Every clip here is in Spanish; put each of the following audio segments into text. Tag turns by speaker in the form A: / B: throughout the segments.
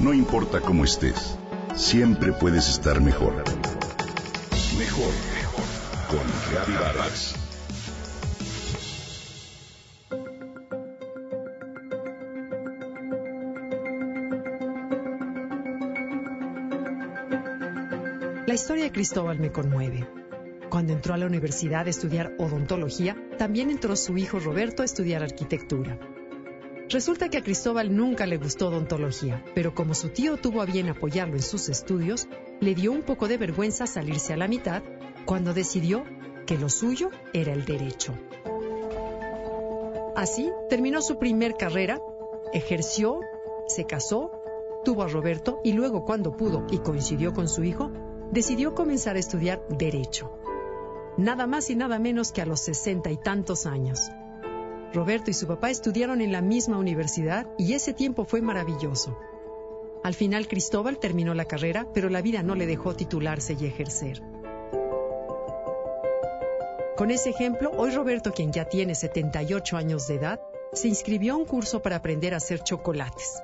A: No importa cómo estés, siempre puedes estar mejor. Mejor, mejor. Con Vargas.
B: La historia de Cristóbal me conmueve. Cuando entró a la universidad a estudiar odontología, también entró su hijo Roberto a estudiar arquitectura. Resulta que a Cristóbal nunca le gustó odontología, pero como su tío tuvo a bien apoyarlo en sus estudios, le dio un poco de vergüenza salirse a la mitad cuando decidió que lo suyo era el derecho. Así terminó su primer carrera, ejerció, se casó, tuvo a Roberto y luego cuando pudo y coincidió con su hijo, decidió comenzar a estudiar derecho. Nada más y nada menos que a los sesenta y tantos años. Roberto y su papá estudiaron en la misma universidad y ese tiempo fue maravilloso. Al final Cristóbal terminó la carrera, pero la vida no le dejó titularse y ejercer. Con ese ejemplo, hoy Roberto, quien ya tiene 78 años de edad, se inscribió a un curso para aprender a hacer chocolates.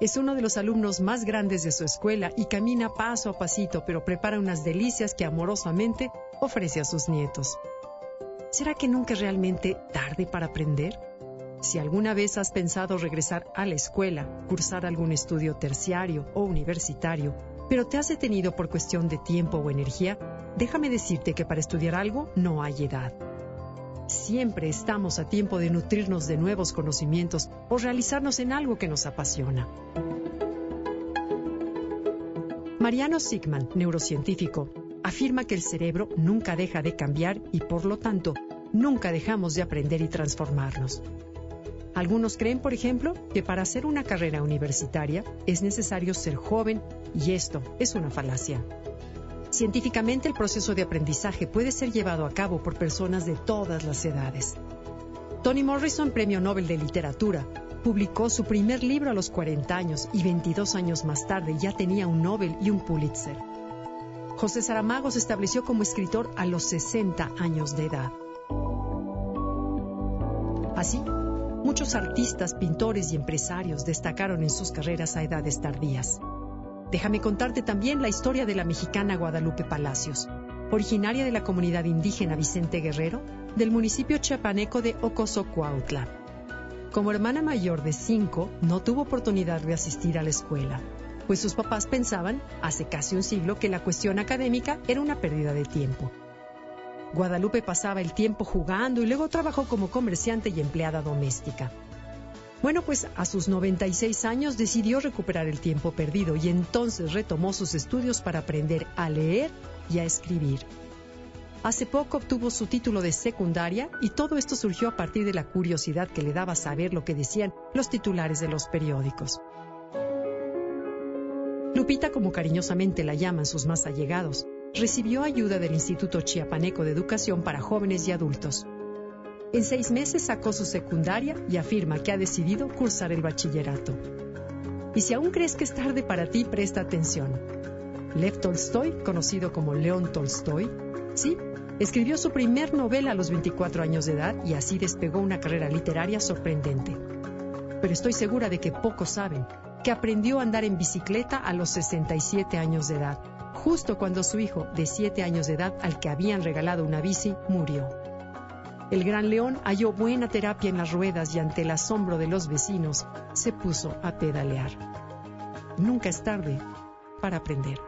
B: Es uno de los alumnos más grandes de su escuela y camina paso a pasito, pero prepara unas delicias que amorosamente ofrece a sus nietos. ¿Será que nunca es realmente tarde para aprender? Si alguna vez has pensado regresar a la escuela, cursar algún estudio terciario o universitario, pero te has detenido por cuestión de tiempo o energía, déjame decirte que para estudiar algo no hay edad. Siempre estamos a tiempo de nutrirnos de nuevos conocimientos o realizarnos en algo que nos apasiona. Mariano Sigman, neurocientífico, afirma que el cerebro nunca deja de cambiar y por lo tanto nunca dejamos de aprender y transformarnos. Algunos creen, por ejemplo, que para hacer una carrera universitaria es necesario ser joven y esto es una falacia. Científicamente el proceso de aprendizaje puede ser llevado a cabo por personas de todas las edades. Toni Morrison, Premio Nobel de Literatura, publicó su primer libro a los 40 años y 22 años más tarde ya tenía un Nobel y un Pulitzer. José Saramago se estableció como escritor a los 60 años de edad. Así, muchos artistas, pintores y empresarios destacaron en sus carreras a edades tardías. Déjame contarte también la historia de la mexicana Guadalupe Palacios, originaria de la comunidad indígena Vicente Guerrero, del municipio chiapaneco de Ocosocuautla. Como hermana mayor de cinco, no tuvo oportunidad de asistir a la escuela, pues sus papás pensaban, hace casi un siglo, que la cuestión académica era una pérdida de tiempo. Guadalupe pasaba el tiempo jugando y luego trabajó como comerciante y empleada doméstica. Bueno, pues a sus 96 años decidió recuperar el tiempo perdido y entonces retomó sus estudios para aprender a leer y a escribir. Hace poco obtuvo su título de secundaria y todo esto surgió a partir de la curiosidad que le daba saber lo que decían los titulares de los periódicos. Lupita, como cariñosamente la llaman sus más allegados, recibió ayuda del Instituto Chiapaneco de Educación para Jóvenes y Adultos. En seis meses sacó su secundaria y afirma que ha decidido cursar el bachillerato. Y si aún crees que es tarde para ti, presta atención. Lev Tolstoy, conocido como León Tolstoy, sí, escribió su primer novela a los 24 años de edad y así despegó una carrera literaria sorprendente. Pero estoy segura de que pocos saben que aprendió a andar en bicicleta a los 67 años de edad, justo cuando su hijo de 7 años de edad, al que habían regalado una bici, murió. El gran león halló buena terapia en las ruedas y ante el asombro de los vecinos se puso a pedalear. Nunca es tarde para aprender.